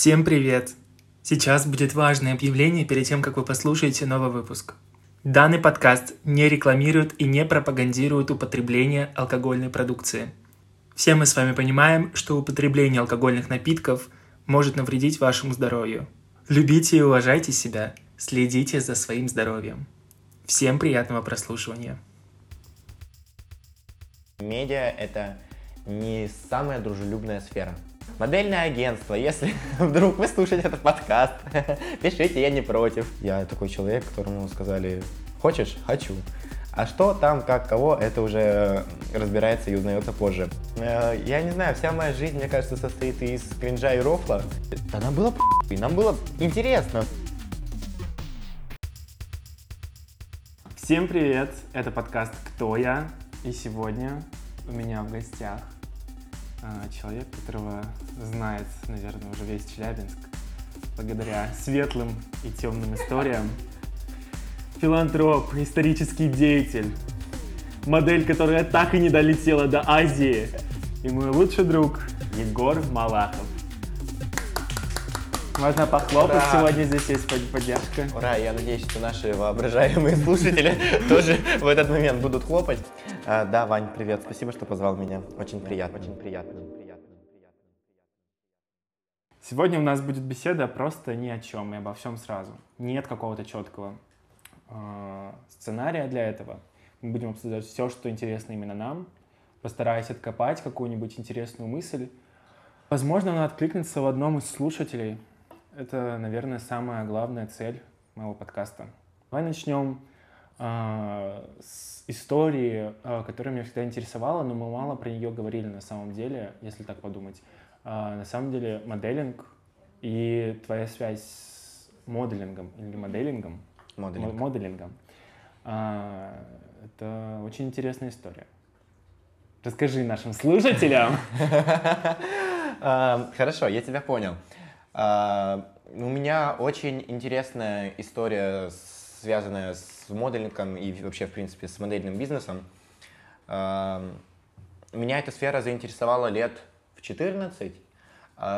Всем привет! Сейчас будет важное объявление перед тем, как вы послушаете новый выпуск. Данный подкаст не рекламирует и не пропагандирует употребление алкогольной продукции. Все мы с вами понимаем, что употребление алкогольных напитков может навредить вашему здоровью. Любите и уважайте себя, следите за своим здоровьем. Всем приятного прослушивания. Медиа — это не самая дружелюбная сфера. Модельное агентство, если вдруг вы слушаете этот подкаст, пишите, я не против. Я такой человек, которому сказали, хочешь? Хочу. А что там, как, кого, это уже разбирается и узнается позже. Э, Я не знаю, вся моя жизнь, мне кажется, состоит из кринжа и рофла. Да нам было и нам было интересно. Всем привет! Это подкаст «Кто я?» И сегодня у меня в гостях человек, которого знает, наверное, уже весь Челябинск благодаря светлым и темным историям. Филантроп, исторический деятель, модель, которая так и не долетела до Азии, и мой лучший друг Егор Малахов. Можно похлопать, Ура! сегодня здесь есть под- поддержка. Ура, я надеюсь, что наши воображаемые слушатели тоже в этот момент будут хлопать. А, Да, Вань, привет, спасибо, что позвал меня. Очень приятно, очень приятно. приятно, приятно. Сегодня у нас будет беседа просто ни о чем и обо всем сразу. Нет какого-то четкого э, сценария для этого. Мы будем обсуждать все, что интересно именно нам, постараясь откопать какую-нибудь интересную мысль. Возможно, она откликнется в одном из слушателей. Это, наверное, самая главная цель моего подкаста. Давай начнем с истории, э, которая меня всегда интересовала, но мы мало про нее говорили на самом деле, если так подумать. А, на самом деле моделинг и твоя связь с моделингом или моделингом, Моделинг. мо- моделингом, а, это очень интересная история. Расскажи нашим слушателям. А, Хорошо, я тебя понял. А, У меня очень интересная история, связанная с моделингом и вообще, в принципе, с модельным бизнесом. А, Меня эта сфера заинтересовала лет в 14.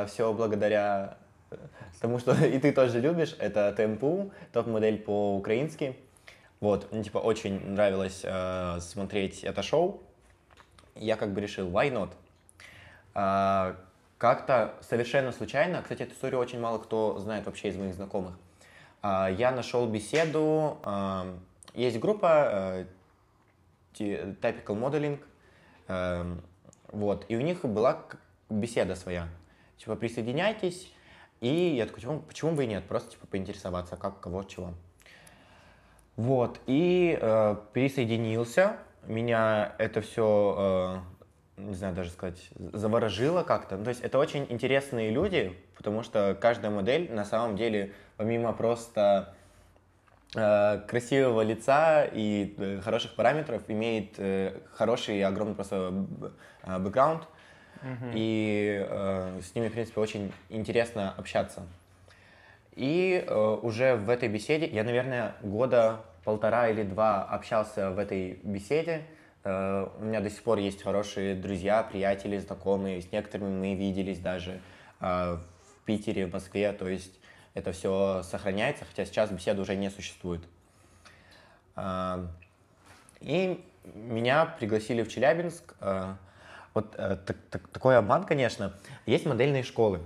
Все благодаря э, тому, что и ты тоже любишь. Это ТМПУ, топ-модель по-украински. Вот, мне типа очень нравилось э, смотреть это шоу. Я как бы решил, why not? А, как-то совершенно случайно, кстати, эту историю очень мало кто знает вообще из моих знакомых. А, я нашел беседу, а, есть группа э, Typical Modeling, эм, вот, и у них была беседа своя. Типа, присоединяйтесь, и я такой, почему, почему бы и нет, просто типа поинтересоваться, как, кого, чего. Вот, и э, присоединился, меня это все, не знаю даже сказать, заворожило как-то. Ну, то есть это очень интересные люди, потому что каждая модель на самом деле, помимо просто э, красивого лица и э, хороших параметров, имеет э, хороший и огромный просто э, бэкграунд, и э, с ними, в принципе, очень интересно общаться. И э, уже в этой беседе, я, наверное, года полтора или два общался в этой беседе. Э, у меня до сих пор есть хорошие друзья, приятели, знакомые. С некоторыми мы виделись даже э, в Питере, в Москве. То есть это все сохраняется, хотя сейчас беседы уже не существует. А, И меня пригласили в Челябинск. Э, Вот э, так- так- такой обман, конечно. Есть модельные школы.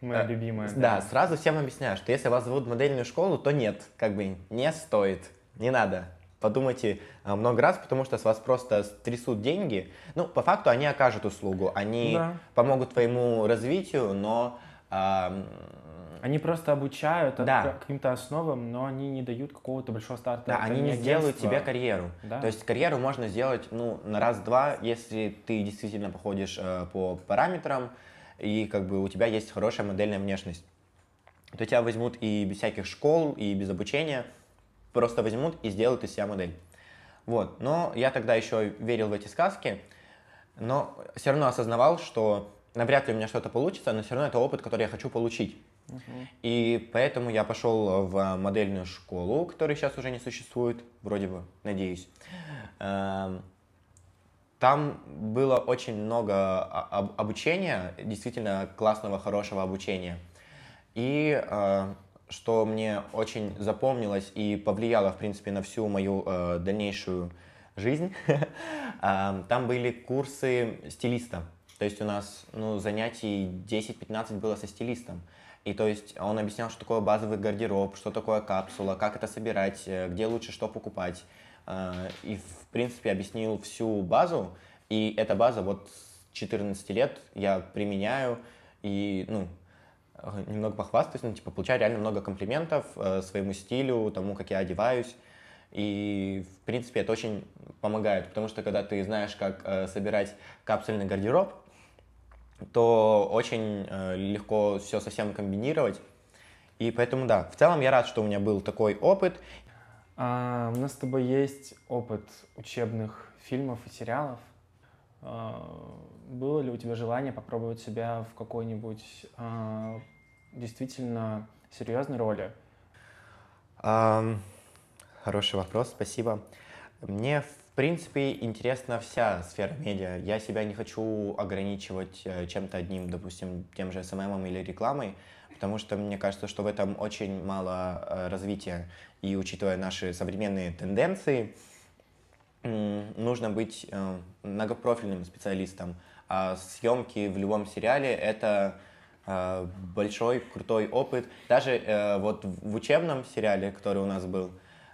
Моя Э, любимая. Да, сразу всем объясняю, что если вас зовут в модельную школу, то нет, как бы не стоит, не надо. Подумайте а, много раз, потому что с вас просто трясут деньги. Ну, по факту они окажут услугу, они Да. помогут твоему развитию, но ам, Они просто обучают Да. каким-то основам, но они не дают какого-то большого старта. да, Это они не сделают агентство. тебе карьеру. Да. То есть карьеру можно сделать ну, на раз-два, если ты действительно походишь э, по параметрам, и как бы у тебя есть хорошая модельная внешность. То тебя возьмут и без всяких школ, и без обучения, просто возьмут и сделают из себя модель. Вот. Но я тогда еще верил в эти сказки, но все равно осознавал, что навряд ли у меня что-то получится, но все равно это опыт, который я хочу получить. И поэтому я пошел в модельную школу, которая сейчас уже не существует, вроде бы, надеюсь. Эм, Там было очень много обучения, действительно классного, хорошего обучения. И э, что мне очень запомнилось и повлияло, в принципе, на всю мою э, дальнейшую жизнь, там были курсы стилиста. То есть у нас ну, занятий 10-15 было со стилистом. И то есть он объяснял, что такое базовый гардероб, что такое капсула, как это собирать, э, где лучше что покупать. Э, и, в принципе, объяснил всю базу. И эта база вот с 14 лет я применяю. И, ну, немного похвастаюсь, ну, типа, получаю реально много комплиментов э, своему стилю, тому, как я одеваюсь. И, в принципе, это очень помогает, потому что когда ты знаешь, как э, собирать капсульный гардероб, то очень э, легко все совсем комбинировать. И поэтому, да, в целом я рад, что у меня был такой опыт. А, у нас с тобой есть опыт учебных фильмов и сериалов. А, было ли у тебя желание попробовать себя в какой-нибудь а, действительно серьезной роли? Хороший вопрос, спасибо. Мне, в принципе, интересна вся сфера медиа. Я себя не хочу ограничивать э, чем-то одним, допустим, тем же СММом или рекламой, потому что мне кажется, что в этом очень мало э, развития. И учитывая наши современные тенденции, нужно быть э, многопрофильным специалистом. А съемки в любом сериале — это большой, крутой опыт. Даже вот в учебном сериале, который у нас был,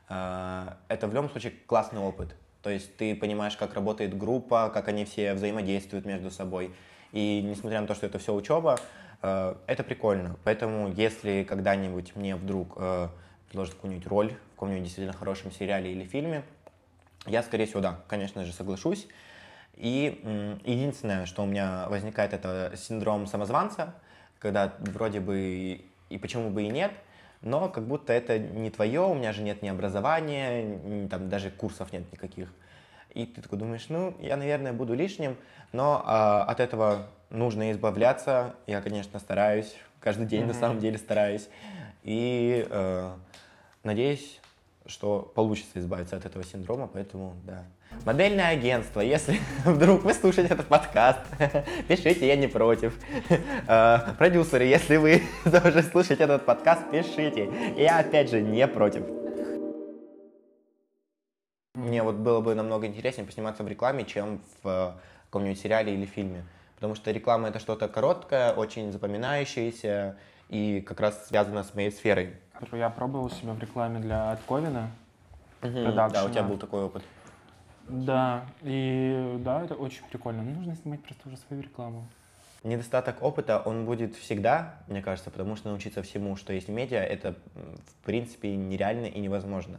это в любом случае классный опыт. То есть ты понимаешь, как работает группа, как они все взаимодействуют между собой. И несмотря на то, что это все учеба, э, это прикольно. Поэтому если когда-нибудь мне вдруг э, предложат какую-нибудь роль в каком-нибудь действительно хорошем сериале или фильме, я, скорее всего, да, конечно же, соглашусь. И единственное, что у меня возникает, это синдром самозванца, когда вроде бы и почему бы и нет – но как будто это не твое, у меня же нет ни образования, ни, там даже курсов нет никаких. И ты такой думаешь, ну, я, наверное, буду лишним, но а, от этого нужно избавляться. Я, конечно, стараюсь, каждый день mm-hmm. на самом деле стараюсь. И э, надеюсь, что получится избавиться от этого синдрома, поэтому да. Модельное агентство, если вдруг вы слушаете этот подкаст, пишите, я не против. А, продюсеры, если вы тоже слушаете этот подкаст, пишите. Я опять же не против. Мне вот было бы намного интереснее посниматься в рекламе, чем в э, каком-нибудь сериале или фильме. Потому что реклама это что-то короткое, очень запоминающееся и как раз связано с моей сферой. Я пробовал себя в рекламе для Отковина. Угу, да, у тебя был такой опыт. Да, и да, это очень прикольно. Нужно снимать просто уже свою рекламу. Недостаток опыта, он будет всегда, мне кажется, потому что научиться всему, что есть в медиа, это в принципе нереально и невозможно.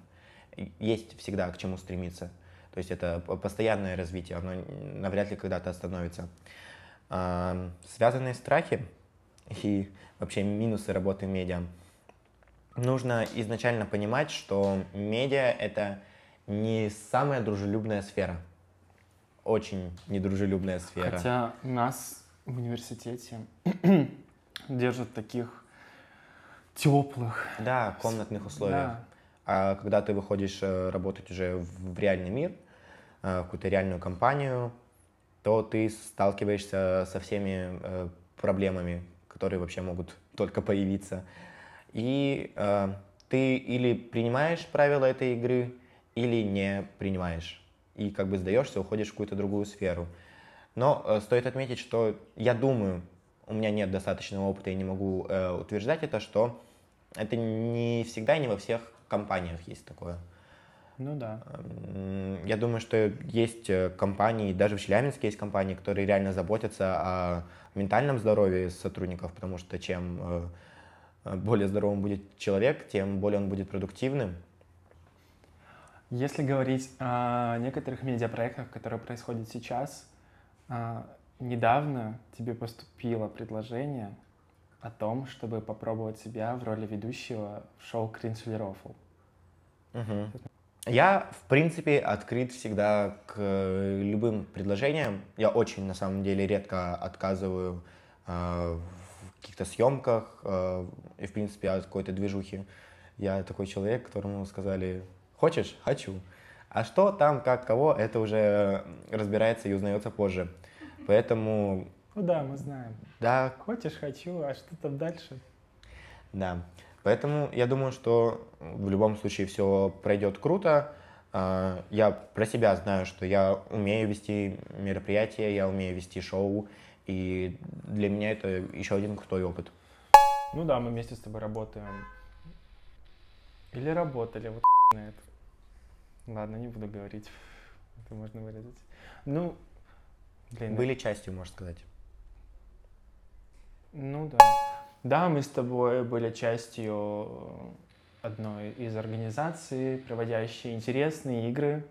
Есть всегда к чему стремиться. То есть это постоянное развитие, оно навряд ли когда-то остановится. Связанные страхи и вообще минусы работы в медиа. Нужно изначально понимать, что медиа — это не самая дружелюбная сфера. Очень недружелюбная сфера. Хотя нас в университете держат таких теплых. Да, комнатных условиях. Да. А когда ты выходишь э, работать уже в реальный мир, э, в какую-то реальную компанию, то ты сталкиваешься со всеми э, проблемами, которые вообще могут только появиться. И ты или принимаешь правила этой игры, или не принимаешь. И как бы сдаешься, уходишь в какую-то другую сферу. Но э, стоит отметить, что я думаю, у меня нет достаточного опыта, я не могу э, утверждать это, что это не всегда и не во всех компаниях есть такое. Ну да. Я думаю, что есть э, компании, даже в Челябинске есть компании, которые реально заботятся о ментальном здоровье сотрудников, потому что чем э, более здоровым будет человек, тем более он будет продуктивным, если говорить о некоторых медиапроектах, которые происходят сейчас, а, недавно тебе поступило предложение о том, чтобы попробовать себя в роли ведущего в шоу «Кринж или Рофл». Угу. Я, в принципе, открыт всегда к любым предложениям. Я очень, на самом деле, редко отказываю э, в каких-то съемках э, и, в принципе, от какой-то движухи. Я такой человек, которому сказали, Хочешь? Хочу. А что там, как, кого, это уже разбирается и узнается позже. Поэтому... Ну да, мы знаем. Да. Хочешь? Хочу. А что там дальше? Да. Поэтому я думаю, что в любом случае все пройдет круто. А, Я про себя знаю, что я умею вести мероприятия, я умею вести шоу, и для меня это еще один крутой опыт. Ну да, мы вместе с тобой работаем. Или работали, вот на это. Ладно, не буду говорить. Это можно вырезать. Ну, блин. Были частью, можно сказать. Ну да. Да, мы с тобой были частью одной из организаций, проводящей интересные игры,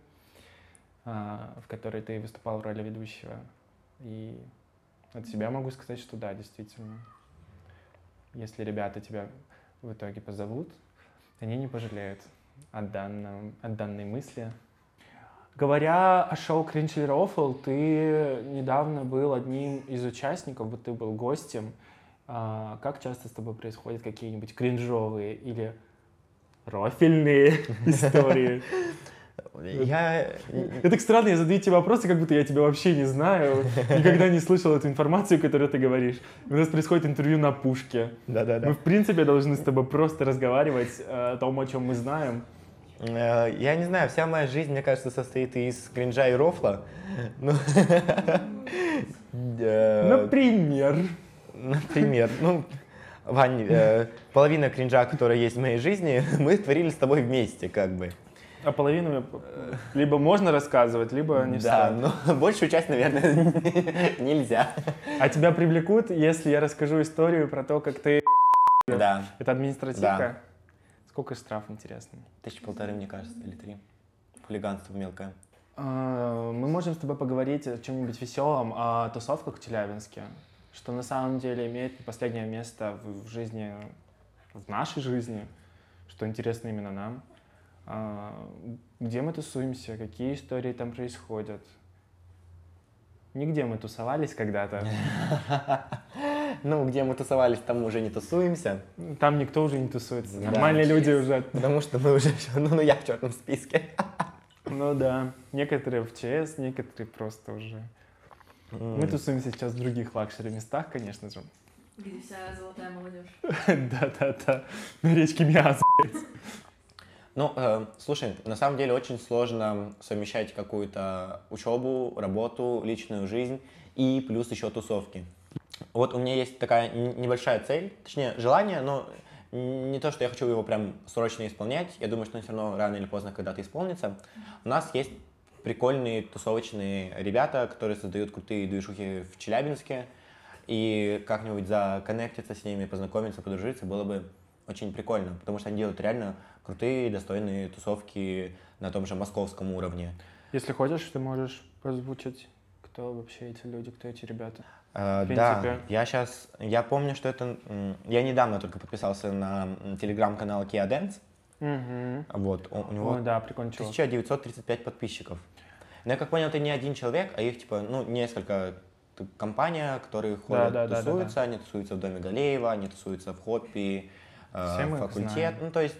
а, в которой ты выступал в роли ведущего. И от себя могу сказать, что да, действительно. Если ребята тебя в итоге позовут, они не пожалеют о, данном, о данной мысли. Говоря о шоу или Рофл, ты недавно был одним из участников, вот ты был гостем. А, как часто с тобой происходят какие-нибудь кринжовые или рофельные истории? Я... Это так странно, я задаю тебе вопросы, как будто я тебя вообще не знаю, никогда не слышал эту информацию, которую ты говоришь. У нас происходит интервью на пушке. Да-да-да. Мы, в принципе, должны с тобой просто разговаривать э, о том, о чем мы знаем. Э, Я не знаю, вся моя жизнь, мне кажется, состоит из кринжа и рофла. Ну, э, Например. Например, ну, Вань, половина кринжа, которая есть в моей жизни, мы творили с тобой вместе, как бы. А половину либо можно рассказывать, либо не Да, стоит. но большую часть, наверное, нельзя. А тебя привлекут, если я расскажу историю про то, как ты... Да, Это административка? Сколько штраф, интересно? тысячи полторы, мне кажется, или три. Хулиганство мелкое. А, Мы можем с тобой поговорить о чем-нибудь веселом, о тусовках в Челябинске, что на самом деле имеет последнее место в жизни, в нашей жизни, что интересно именно нам. А, Где мы тусуемся, какие истории там происходят. Нигде мы тусовались когда-то. Ну, где мы тусовались, там мы уже не тусуемся, Там никто уже не тусуется. Да. Нормальные люди уже. потому что мы уже, ну, ну я в черном списке. Ну да. Некоторые в ЧС, некоторые просто уже. Мы тусуемся сейчас в других luxury местах, конечно же. Где вся золотая молодежь. Да-да-да. На речке Миас. Ну, э, слушай, на самом деле очень сложно совмещать какую-то учебу, работу, личную жизнь и плюс еще тусовки. Вот у меня есть такая небольшая цель, точнее желание, но не то, что я хочу его прям срочно исполнять. Я думаю, что он все равно рано или поздно когда-то исполнится. У нас есть прикольные тусовочные ребята, которые создают крутые движухи в Челябинске. И как-нибудь законнектиться с ними, познакомиться, подружиться было бы очень прикольно, потому что они делают реально крутые, достойные тусовки на том же московском уровне. Если хочешь, ты можешь озвучить, кто вообще эти люди, кто эти ребята. Э, да, я сейчас, я помню, что это, я недавно только подписался на телеграм-канал Kia Dance, Угу. вот, у, у него Ой, да, прикольный чувак. 1935 подписчиков. Но я как понял, это не один человек, а их типа, ну, несколько компания, которые ходят, да, да, да, тусуются, они тусуются в Доме Галеева, они тусуются в Хоппи, э, Все факультет, ну, то есть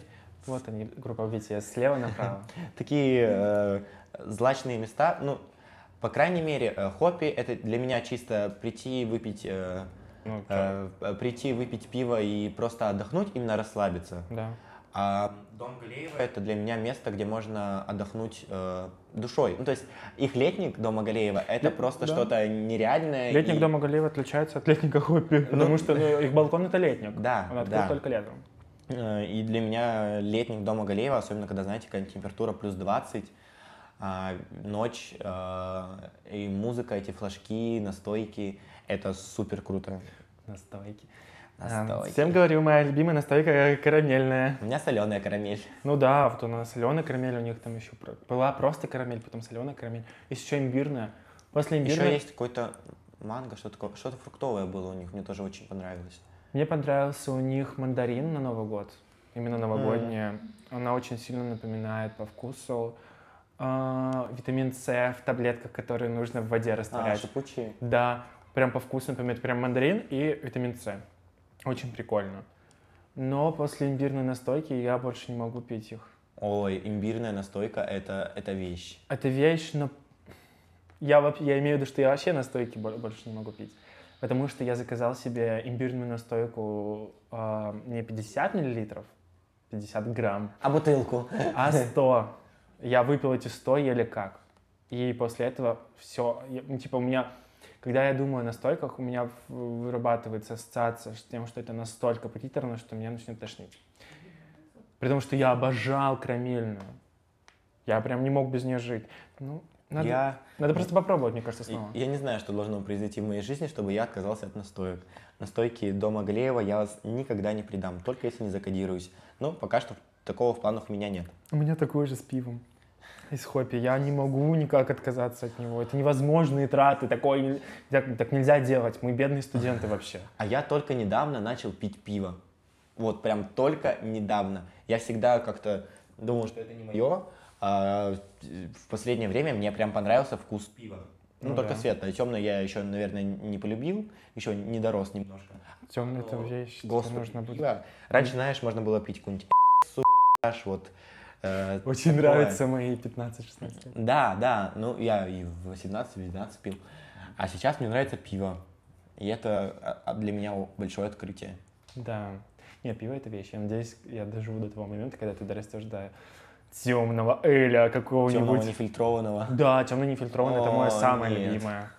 Вот они, группа BTS, слева направо. такие э, злачные места. Ну, по крайней мере, э, хоппи это для меня чисто прийти выпить, э, Ну, э, прийти выпить пиво и просто отдохнуть, именно расслабиться. да. А дом Галеева это для меня место, где можно отдохнуть э, душой. Ну, то есть их летник дома Галеева это Да, просто да. что-то нереальное. Летник и- дома Галеева отличается от летника Хоппи, потому что ну, их балкон это летник. Да, Он открыт да. только летом. Э, И для меня летник дома Галеева, особенно когда, знаете, какая температура плюс 20, а, ночь э, и музыка, эти флажки, настойки, это супер круто. Настойки. А, Настойки. Всем говорю, моя любимая настойка карамельная. У меня соленая карамель. Ну да, вот у нас соленая карамель, у них там еще была просто карамель, потом соленая карамель. Есть еще имбирная. После имбирной Еще есть какой-то манго, что такое, что-то фруктовое было у них, мне тоже очень понравилось. Мне понравился у них мандарин на Новый год. Именно новогодняя. Она очень сильно напоминает по вкусу а, витамин С в таблетках, которые нужно в воде А, растворять. шипучие. Да, прям по вкусу напоминает прям мандарин и витамин С. Очень прикольно. Но после имбирной настойки я больше не могу пить их. Ой, имбирная настойка это, это вещь. Это вещь, но я, я имею в виду, что я вообще настойки бо- больше не могу пить. Потому что я заказал себе имбирную настойку а, не 50 миллилитров, 50 грамм, А бутылку? а 100. Я выпил эти 100 еле как. И после этого все, типа у меня, когда я думаю о настойках, у меня вырабатывается ассоциация с тем, что это настолько приторно, что меня начнет тошнить. При том, что я обожал карамельную. Я прям не мог без нее жить. Ну, надо, Я, надо просто попробовать, мне кажется, снова. я не знаю, что должно произойти в моей жизни, чтобы я отказался от настоек. Настойки дома Галеева я вас никогда не предам, только если не закодируюсь. Но пока что такого в планах у меня нет. У меня такое же с пивом. Из хоппи. Я не могу никак отказаться от него. Это невозможные траты. Такое, так, так нельзя делать. Мы бедные студенты вообще. А я только недавно начал пить пиво. Вот прям только недавно. Я всегда как-то думал, что это не мое. А в последнее время мне прям понравился вкус пива. Ну, Ну только да. светлое. Темное я еще, наверное, не полюбил. Еще не дорос немножко. Темный это тебе Господи, нужно будет. пиво. Раньше, знаешь, можно было пить какую-нибудь вот. э, Очень такое. нравятся мои 15-16 лет. Да, да, ну я и в 18-19 пил. А сейчас мне нравится пиво. И это а, а, для меня большое открытие. Да. Не, пиво это вещь. Я надеюсь, я доживу до того момента, когда ты дорастешь до темного эля Темного какого-нибудь. нефильтрованного. Да, темный нефильтрованный, это мое самое нет. любимое.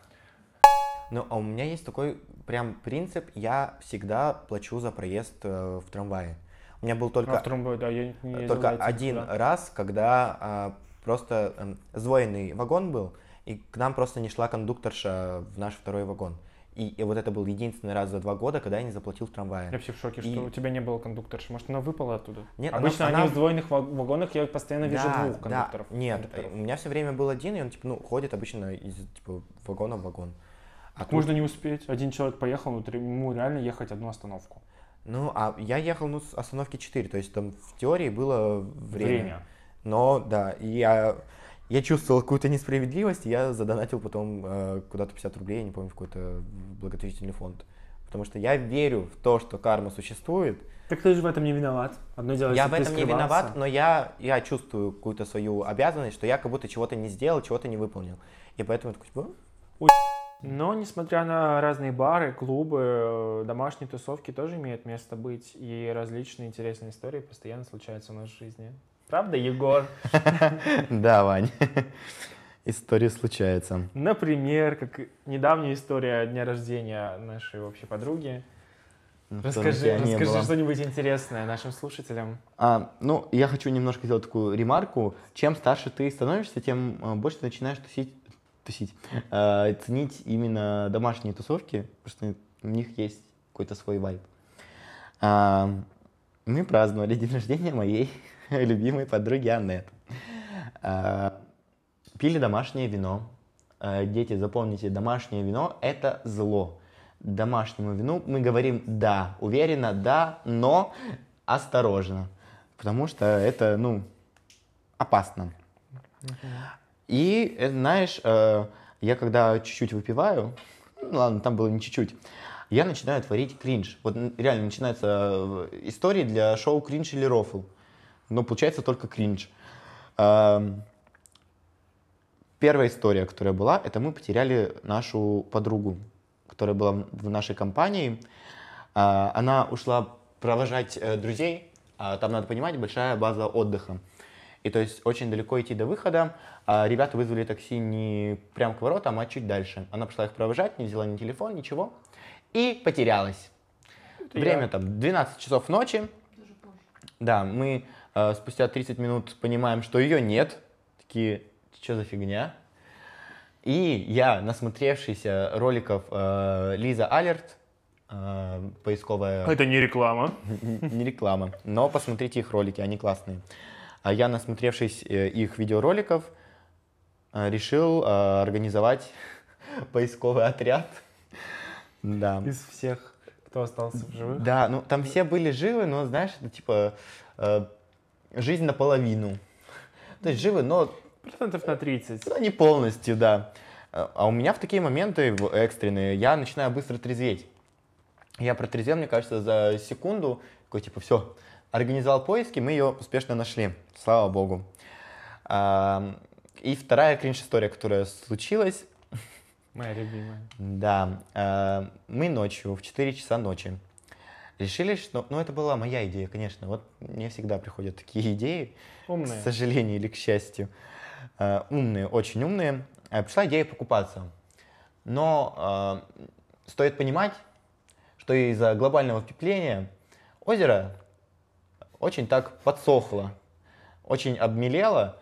Ну, а у меня есть такой прям принцип, я всегда плачу за проезд э, в трамвае. У меня был А только, в Трумбо, да, я не ездил только на этих один туда. раз, когда а, просто эм, сдвоенный вагон был, и к нам просто не шла кондукторша в наш второй вагон. И, и вот это был единственный раз за два года, когда я не заплатил в Я трамвае. вообще в шоке, что И- у тебя не было кондукторши. Может, она выпала оттуда? Нет, Обычно она- они в сдвоенных ва- вагонах, я постоянно вижу Да, двух да, кондукторов. Нет, кондукторов. у меня все время был один, и он типа, ну, ходит обычно из типа вагона в вагон. А Так тут- можно не успеть. Один человек поехал, три- ему реально ехать одну остановку. Ну, а я ехал ну, с остановки 4, то есть там в теории было время. Время. Но, да, и я, я чувствовал какую-то несправедливость, и я задонатил потом э, куда-то 50 рублей, я не помню, в какой-то благотворительный фонд. Потому что я верю в то, что карма существует. Так ты же в этом не виноват. Одно дело, я в этом не виноват, но я, я чувствую какую-то свою обязанность, что я как будто чего-то не сделал, чего-то не выполнил. И поэтому такой, типа, Но, несмотря на разные бары, клубы, э, домашние тусовки тоже имеют место быть, и различные интересные истории постоянно случаются в нашей жизни. Правда, Егор? да, Вань, история случается. Например, как недавняя история дня рождения нашей общей подруги. Расскажи, расскажи что-нибудь интересное нашим слушателям. А, ну, я хочу немножко сделать такую ремарку. Чем старше ты становишься, тем а, больше ты начинаешь тусить, тусить, а, ценить именно домашние тусовки, потому что у них есть какой-то свой вайб. А, мы праздновали день рождения моей любимой подруги Аннет. А, пили домашнее вино. А, дети, запомните, домашнее вино – это зло. Домашнему вину мы говорим «да», уверенно «да», но осторожно, потому что это, ну, опасно. И, э, знаешь, э, я когда чуть-чуть выпиваю, ну ладно, там было не чуть-чуть, я начинаю творить кринж. Вот реально начинаются э, истории для шоу кринж или рофл. Но получается только кринж. Эм, Первая история, которая была, это мы потеряли нашу подругу, которая была в- нашей компании. Она ушла провожать друзей. А Там, надо понимать, большая база отдыха. И то есть очень далеко идти до выхода. А Ребята вызвали такси не прям к воротам, а чуть дальше. Она пошла их провожать, не взяла ни телефон, ничего. И потерялась. Время я. там 12 часов ночи. Да, мы э, спустя 30 минут понимаем, что ее нет. Такие, что за фигня? И я, насмотревшийся роликов э, Лиза Алерт, э, поисковая, Это не реклама. не реклама, но посмотрите их ролики, они классные. А я, насмотревшись э, их видеороликов, э, решил э, организовать поисковый отряд. Да. Из всех, кто остался в живых. Да, ну там все были живы, но знаешь, это типа э, жизнь наполовину. То есть живы, но Процентов на 30. ну, не полностью, да. А а у меня в такие моменты в- экстренные я начинаю быстро трезветь. Я протрезвел, мне кажется, за секунду. Такой, типа, все, организовал поиски, мы ее успешно нашли. Слава богу. А, И вторая кринж-история, которая случилась. Моя любимая. Да, э, мы ночью, в 4 часа ночи, решили, что... Ну, это была моя идея, конечно. Вот мне всегда приходят такие идеи, Умная. к сожалению или к счастью. Э, умные, очень умные. Пришла идея покупаться. Но стоит понимать, что из-за глобального потепления озеро очень так подсохло, очень обмелело.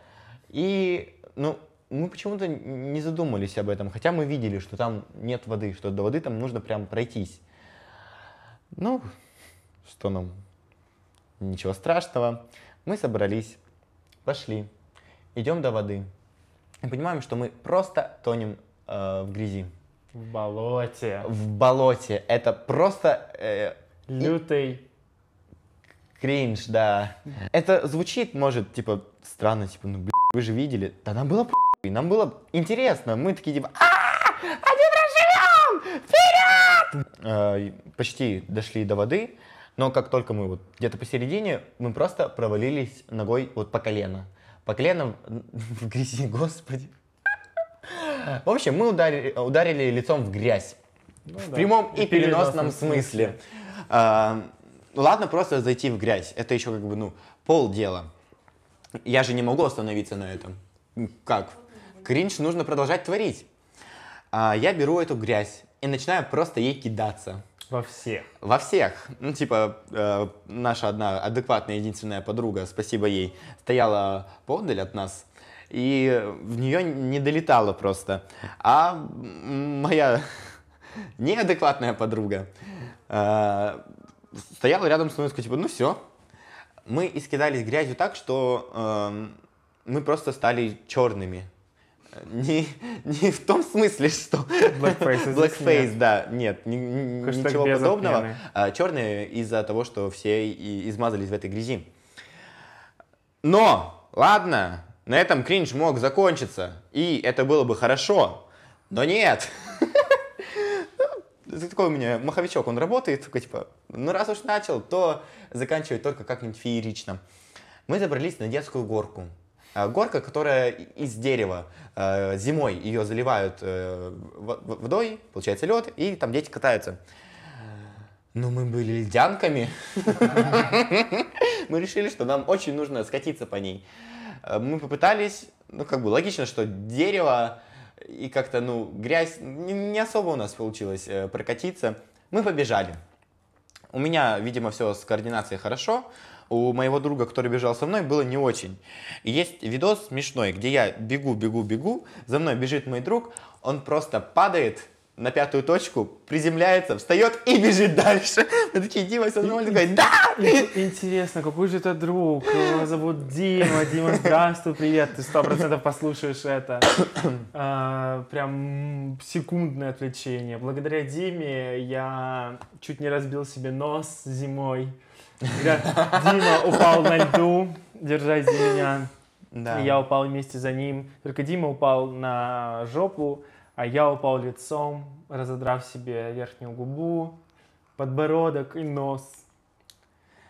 И, ну, мы почему-то не задумались об этом, хотя мы видели, что там нет воды, что до воды там нужно прям пройтись. Ну, что нам? Ничего страшного. Мы собрались, пошли, идем до воды. И понимаем, что мы просто тонем э, в грязи. В болоте. В болоте. Это просто э, Лютый. Кринж, да. Это звучит, может, типа, странно, типа, ну, блин, вы же видели. Да нам было похуй, нам было интересно. Мы такие, типа, а один раз живем! Вперед! Э, Почти дошли до воды, но как только мы вот где-то посередине, мы просто провалились ногой вот по колено. По колено в грязи, господи. В общем, мы ударили, ударили лицом в грязь. Ну В да. прямом и, в переносном смысле. А, ладно просто зайти в грязь. Это еще как бы, ну, полдела. Я же не могу остановиться на этом. Как? Кринж нужно продолжать творить. А, я беру эту грязь и начинаю просто ей кидаться. Во всех. Во всех. Ну, типа, э, наша одна адекватная единственная подруга, спасибо ей, стояла поодаль от нас, и в нее не долетало просто. А моя неадекватная подруга э, стояла рядом с мной сказала, типа, ну все. Мы искидались грязью так, что эм, мы просто стали черными. Не, не в том смысле, что... Blackface Blackface, нет. да, нет, ни- ни- ничего подобного. отмены. А, черные из-за того, что все и измазались в этой грязи. Но, ладно, на этом кринж мог закончиться, и это было бы хорошо, но нет. Это такой у меня маховичок, он работает, такой типа, ну раз уж начал, то заканчивать только как-нибудь феерично. Мы забрались на детскую горку. А, Горка, которая из дерева. Э, Зимой ее заливают э, водой, получается лед, и там дети катаются. Но мы были льдянками. Мы решили, что нам очень нужно скатиться по ней. Э, Мы попытались, ну как бы логично, что дерево и как-то, ну, грязь, не, особо у нас получилось э, прокатиться. Мы побежали. У меня, видимо, все с координацией хорошо. У моего друга, который бежал со мной, было не очень. И есть видос смешной, где я бегу, бегу, бегу, за мной бежит мой друг, он просто падает на пятую точку, приземляется, встает и бежит дальше. Мы такие, Дима, все нормально? Такой, да! Ин- Интересно, какой же это друг? Его зовут Дима. Дима, здравствуй, привет. Ты сто процентов послушаешь это. А, Прям секундное отвлечение. Благодаря Диме я чуть не разбил себе нос зимой. Дима упал на льду, держась за меня. Да. И Я упал вместе за ним. Только Дима упал на жопу, а я упал лицом, разодрав себе верхнюю губу, подбородок и нос.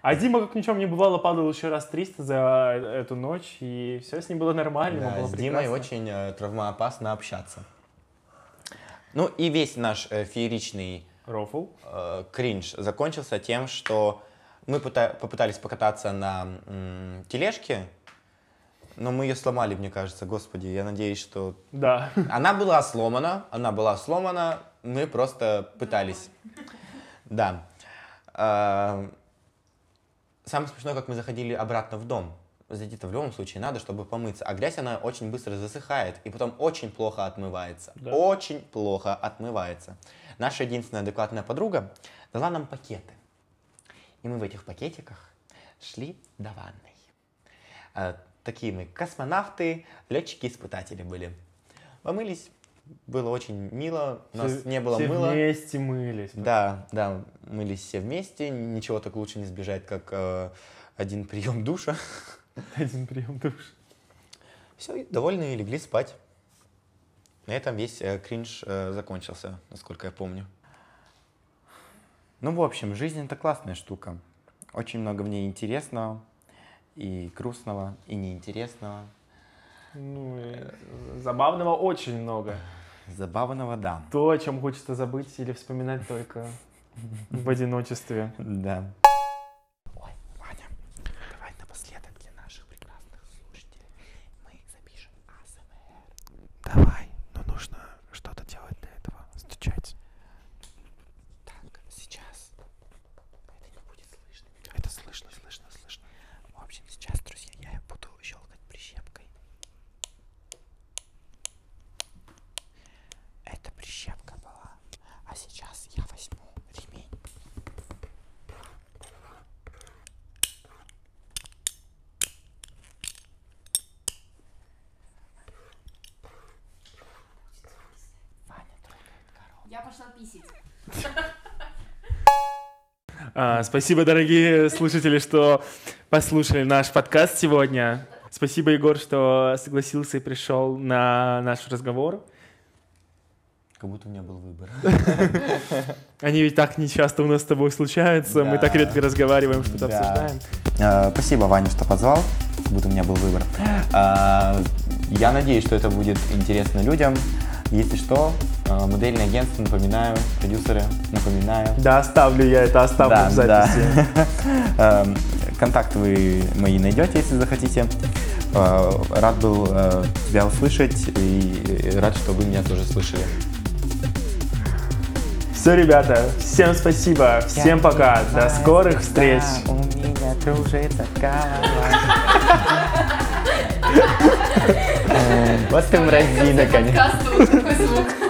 А Дима, как ни в чем не бывало, падал еще раз 300 за эту ночь, и все с ним было нормально. Да, было с Димой прекрасно. очень э, травмоопасно общаться. Ну и весь наш э, фееричный Рофл. э, кринж закончился тем, что мы пыта- попытались покататься на м, тележке, но мы ее сломали, мне кажется, господи, я надеюсь, что... Да. Она была сломана, она была сломана, мы просто пытались. Да. Э, Самое смешное, как мы заходили обратно в дом. Зайти-то в любом случае надо, чтобы помыться. А грязь, она очень быстро засыхает и потом очень плохо отмывается. Да. Очень плохо отмывается. Наша единственная адекватная подруга дала нам пакеты. И мы в этих пакетиках шли до ванной. Такие мы космонавты, летчики-испытатели были. Помылись, было очень мило, у нас Все- не было все мыла. вместе мылись. Да, да, мылись все вместе, ничего так лучше не сбежать, как э, один прием душа. Один прием душа. Все, довольные легли спать. На этом весь э, кринж э, закончился, насколько я помню. Ну, в общем, жизнь это классная штука. Очень много в ней интересного, и грустного, и неинтересного. Ну, и забавного очень много. Забавного, да. То, о чем хочется забыть или вспоминать только в одиночестве. Да. Ой, Ваня, давай напоследок для наших прекрасных слушателей мы запишем АСМР. Давай, но нужно что-то делать для этого. Стучать. Так, сейчас. Это не будет слышно. Это слышно, слышно, слышно. В общем, сейчас, друзья, я буду щелкать прищепкой. Это прищепка была. А сейчас я возьму ремень. Ваня трогает корову. Я пошла писить. А, спасибо, дорогие слушатели, что послушали наш подкаст сегодня. Спасибо, Егор, что согласился и пришел на наш разговор. Как будто у меня был выбор. Они ведь так не часто у нас с тобой случаются. Мы так редко разговариваем, что-то Да. обсуждаем. Э, Спасибо, Ваня, что позвал. Как будто у меня был выбор. А, Я надеюсь, что это будет интересно людям. Если что, э, модельное агентство, напоминаю, продюсеры, напоминаю. Да, оставлю я это, оставлю Да, в записи. да. Эм, Контакты вы мои найдете, если захотите. Э, Рад был э, тебя услышать и рад, что вы меня тоже слышали. Все, ребята, всем спасибо, всем пока, до скорых встреч. У меня кружится Вот ты мразина, конечно. Подкасту такой звук.